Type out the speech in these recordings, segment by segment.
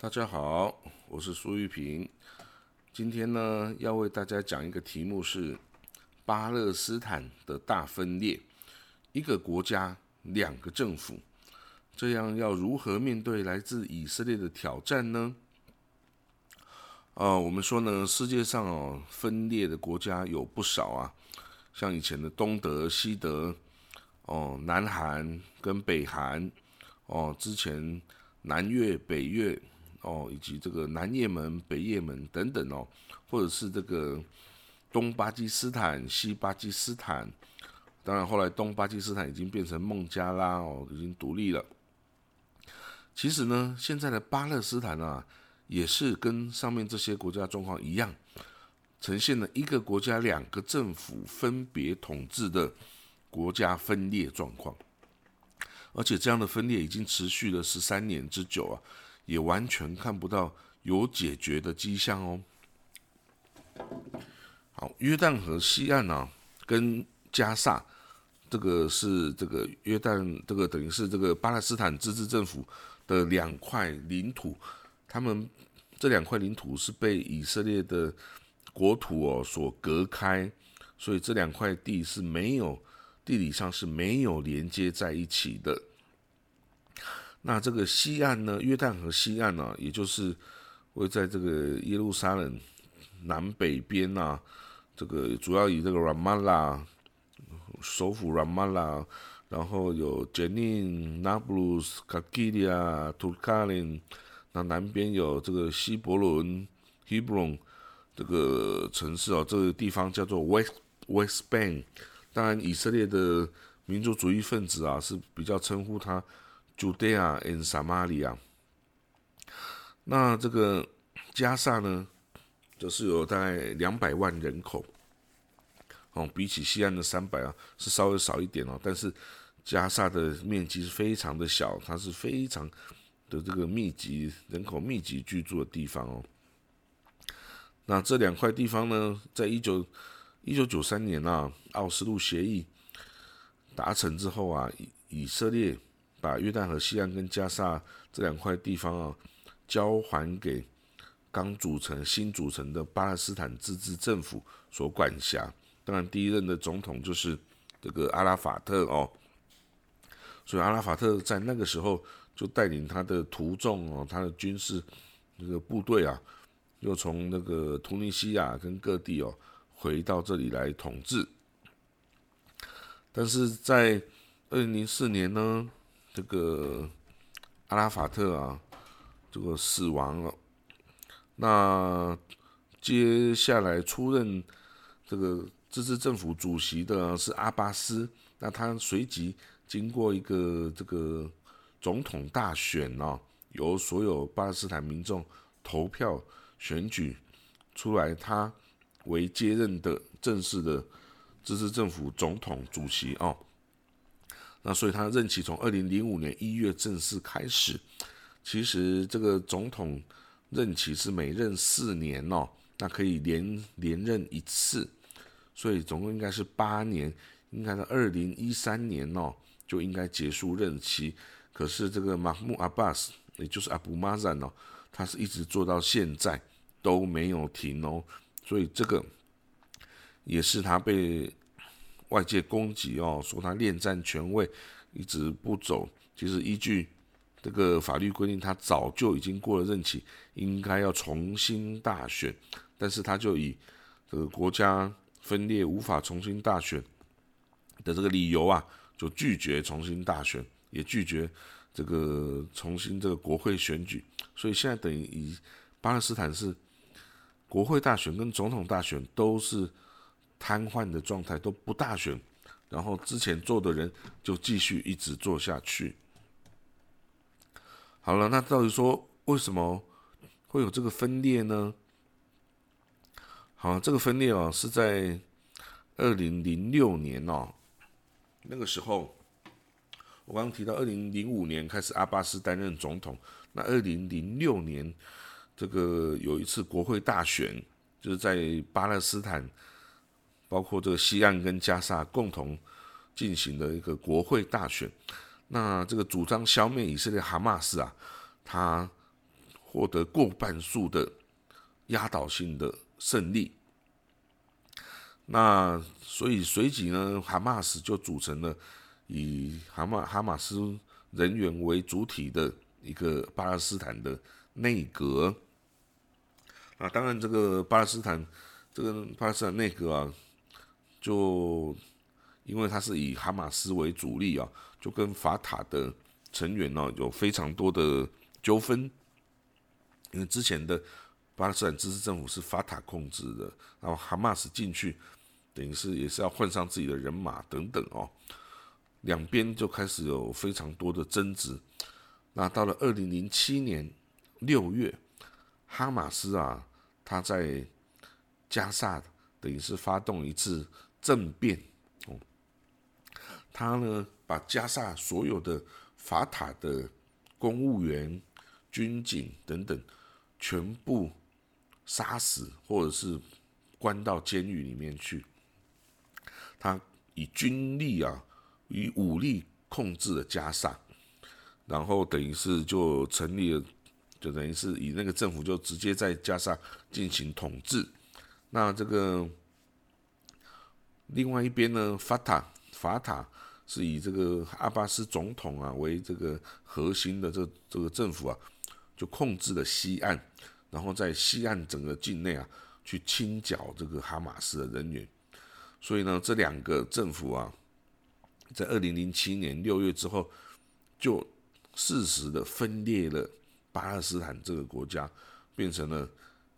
大家好，我是苏玉平。今天呢，要为大家讲一个题目是巴勒斯坦的大分裂，一个国家两个政府，这样要如何面对来自以色列的挑战呢？呃，我们说呢，世界上哦分裂的国家有不少啊，像以前的东德、西德，哦，南韩跟北韩，哦，之前南越、北越。哦，以及这个南也门、北也门等等哦，或者是这个东巴基斯坦、西巴基斯坦，当然后来东巴基斯坦已经变成孟加拉哦，已经独立了。其实呢，现在的巴勒斯坦啊，也是跟上面这些国家状况一样，呈现了一个国家两个政府分别统治的国家分裂状况，而且这样的分裂已经持续了十三年之久啊。也完全看不到有解决的迹象哦。好，约旦河西岸呢，跟加萨，这个是这个约旦，这个等于是这个巴勒斯坦自治政府的两块领土，他们这两块领土是被以色列的国土哦所隔开，所以这两块地是没有地理上是没有连接在一起的。那这个西岸呢？约旦河西岸呢，也就是会在这个耶路撒冷南北边呐，这个主要以这个 Ramallah 首府 Ramallah，然后有 Jenin、Nablus、k a k i l i a Tulkarem，那南边有这个希伯伦 Hebron 这个城市哦，这个地方叫做 West West Bank。当然，以色列的民族主义分子啊，是比较称呼它。Judea and Samaria，那这个加萨呢，则是有大概两百万人口，哦，比起西安的三百啊，是稍微少一点哦。但是加萨的面积是非常的小，它是非常的这个密集人口密集居住的地方哦。那这两块地方呢，在一九一九九三年啊，奥斯陆协议达成之后啊，以以色列。把约旦河西岸跟加沙这两块地方啊，交还给刚组成新组成的巴勒斯坦自治政府所管辖。当然，第一任的总统就是这个阿拉法特哦。所以阿拉法特在那个时候就带领他的徒众哦，他的军事这个部队啊，又从那个突尼西亚跟各地哦回到这里来统治。但是在二零零四年呢？这个阿拉法特啊，这个死亡了。那接下来出任这个自治政府主席的是阿巴斯。那他随即经过一个这个总统大选呢，由所有巴勒斯坦民众投票选举出来，他为接任的正式的自治政府总统主席哦。那所以他任期从二零零五年一月正式开始，其实这个总统任期是每任四年哦，那可以连连任一次，所以总共应该是八年，应该在二零一三年哦就应该结束任期。可是这个马木阿巴斯，也就是阿布马赞哦，他是一直做到现在都没有停哦，所以这个也是他被。外界攻击哦，说他恋战权位一直不走。其实依据这个法律规定，他早就已经过了任期，应该要重新大选。但是他就以这个国家分裂无法重新大选的这个理由啊，就拒绝重新大选，也拒绝这个重新这个国会选举。所以现在等于以巴勒斯坦是国会大选跟总统大选都是。瘫痪的状态都不大选，然后之前做的人就继续一直做下去。好了，那到底说为什么会有这个分裂呢？好，这个分裂哦是在二零零六年哦，那个时候我刚刚提到二零零五年开始阿巴斯担任总统，那二零零六年这个有一次国会大选，就是在巴勒斯坦。包括这个西岸跟加沙共同进行的一个国会大选，那这个主张消灭以色列哈马斯啊，他获得过半数的压倒性的胜利。那所以随即呢，哈马斯就组成了以哈马哈马斯人员为主体的一个巴勒斯坦的内阁。啊，当然这个巴勒斯坦这个巴勒斯坦内阁啊，就因为他是以哈马斯为主力啊，就跟法塔的成员呢有非常多的纠纷。因为之前的巴勒斯坦自治政府是法塔控制的，然后哈马斯进去。等于是也是要换上自己的人马等等哦，两边就开始有非常多的争执。那到了二零零七年六月，哈马斯啊，他在加萨等于是发动一次政变哦，他呢把加萨所有的法塔的公务员、军警等等全部杀死，或者是关到监狱里面去。他以军力啊，以武力控制了加沙，然后等于是就成立了，就等于是以那个政府就直接在加沙进行统治。那这个另外一边呢，法塔法塔是以这个阿巴斯总统啊为这个核心的这这个政府啊，就控制了西岸，然后在西岸整个境内啊，去清剿这个哈马斯的人员。所以呢，这两个政府啊，在二零零七年六月之后，就适时的分裂了巴勒斯坦这个国家，变成了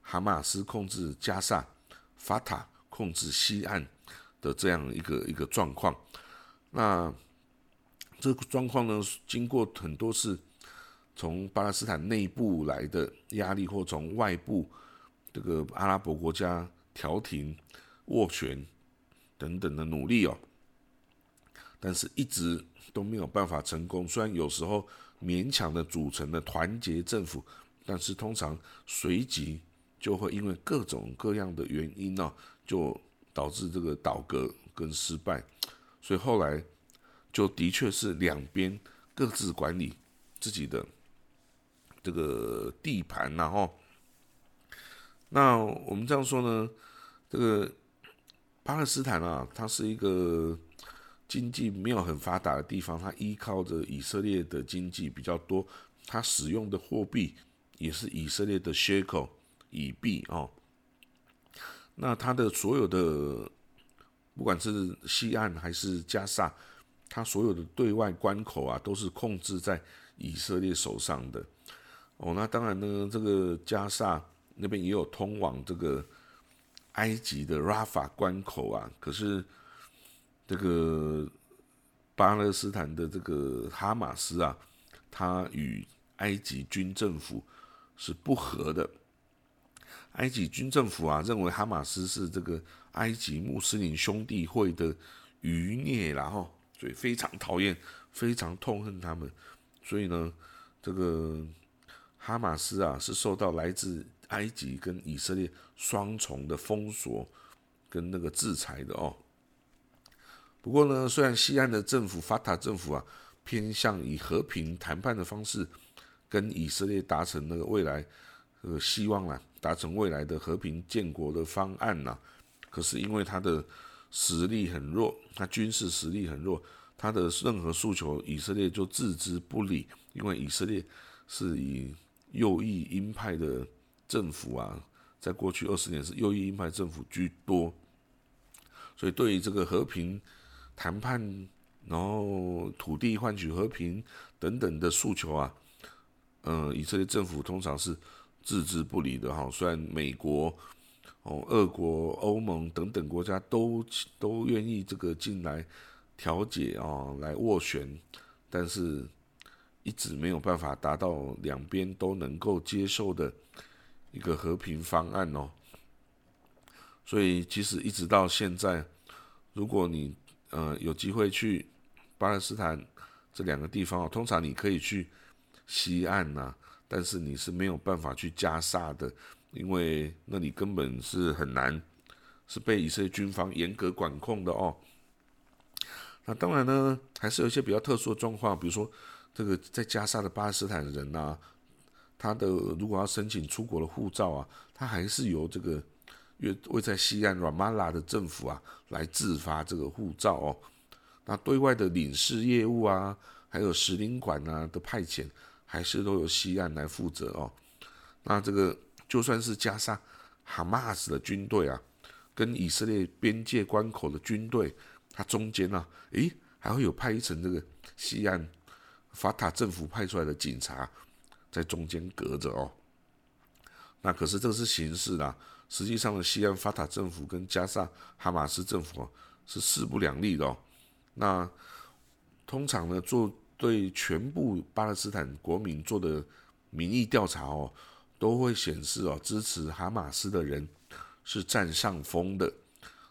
哈马斯控制加萨，法塔控制西岸的这样一个一个状况。那这个状况呢，经过很多次从巴勒斯坦内部来的压力，或从外部这个阿拉伯国家调停斡旋。等等的努力哦，但是一直都没有办法成功。虽然有时候勉强的组成了团结政府，但是通常随即就会因为各种各样的原因呢，就导致这个倒戈跟失败。所以后来就的确是两边各自管理自己的这个地盘，然后那我们这样说呢，这个。巴勒斯坦啊，它是一个经济没有很发达的地方，它依靠着以色列的经济比较多，它使用的货币也是以色列的 shekel 以币哦。那它的所有的，不管是西岸还是加萨，它所有的对外关口啊，都是控制在以色列手上的。哦，那当然呢，这个加萨那边也有通往这个。埃及的拉法关口啊，可是这个巴勒斯坦的这个哈马斯啊，他与埃及军政府是不和的。埃及军政府啊，认为哈马斯是这个埃及穆斯林兄弟会的余孽，然后所以非常讨厌，非常痛恨他们。所以呢，这个哈马斯啊，是受到来自。埃及跟以色列双重的封锁跟那个制裁的哦。不过呢，虽然西岸的政府法塔政府啊偏向以和平谈判的方式跟以色列达成那个未来呃希望啊达成未来的和平建国的方案呐，可是因为他的实力很弱，他军事实力很弱，他的任何诉求以色列就置之不理，因为以色列是以右翼鹰派的。政府啊，在过去二十年是右翼鹰派政府居多，所以对于这个和平谈判，然后土地换取和平等等的诉求啊，嗯，以色列政府通常是置之不理的哈。虽然美国、哦、俄国、欧盟等等国家都都愿意这个进来调解啊，来斡旋，但是一直没有办法达到两边都能够接受的。一个和平方案哦，所以其实一直到现在，如果你呃有机会去巴勒斯坦这两个地方哦，通常你可以去西岸呐，但是你是没有办法去加沙的，因为那里根本是很难，是被以色列军方严格管控的哦。那当然呢，还是有一些比较特殊的状况，比如说这个在加沙的巴勒斯坦人呐。他的如果要申请出国的护照啊，他还是由这个约位在西岸 Ramallah 的政府啊来自发这个护照哦。那对外的领事业务啊，还有使领馆啊的派遣，还是都由西岸来负责哦。那这个就算是加上哈马斯的军队啊，跟以色列边界关口的军队，它中间呢，诶，还会有派一层这个西岸法塔政府派出来的警察在中间隔着哦。那可是这个是形式啦，实际上的西岸法塔政府跟加沙哈马斯政府是势不两立的哦。那通常呢，做对全部巴勒斯坦国民做的民意调查哦。都会显示哦，支持哈马斯的人是占上风的。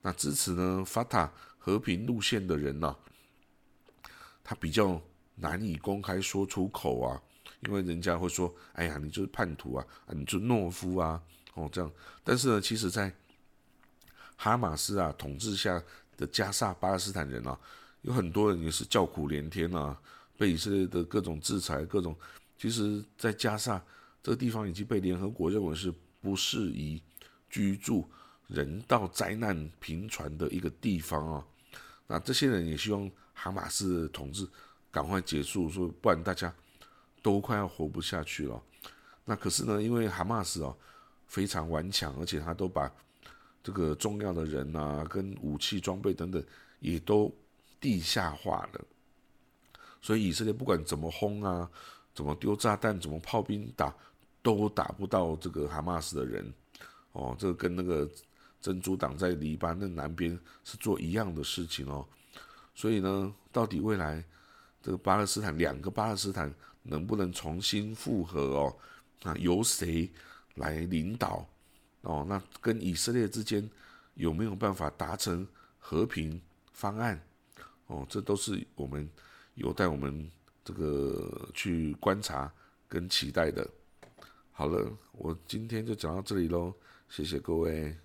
那支持呢法塔和平路线的人呢，他比较难以公开说出口啊，因为人家会说：“哎呀，你就是叛徒啊，啊，你就是懦夫啊，哦这样。”但是呢，其实，在哈马斯啊统治下的加萨巴勒斯坦人啊，有很多人也是叫苦连天啊，被以色列的各种制裁，各种。其实，在加萨。这个地方已经被联合国认为是不适宜居住、人道灾难频传的一个地方啊。那这些人也希望哈马斯的统治赶快结束，说不然大家都快要活不下去了。那可是呢，因为哈马斯哦非常顽强，而且他都把这个重要的人啊、跟武器装备等等也都地下化了，所以以色列不管怎么轰啊、怎么丢炸弹、怎么炮兵打。都打不到这个哈马斯的人，哦，这个跟那个珍珠党在黎巴嫩南边是做一样的事情哦，所以呢，到底未来这个巴勒斯坦两个巴勒斯坦能不能重新复合哦？那由谁来领导？哦，那跟以色列之间有没有办法达成和平方案？哦，这都是我们有待我们这个去观察跟期待的。好了，我今天就讲到这里喽，谢谢各位。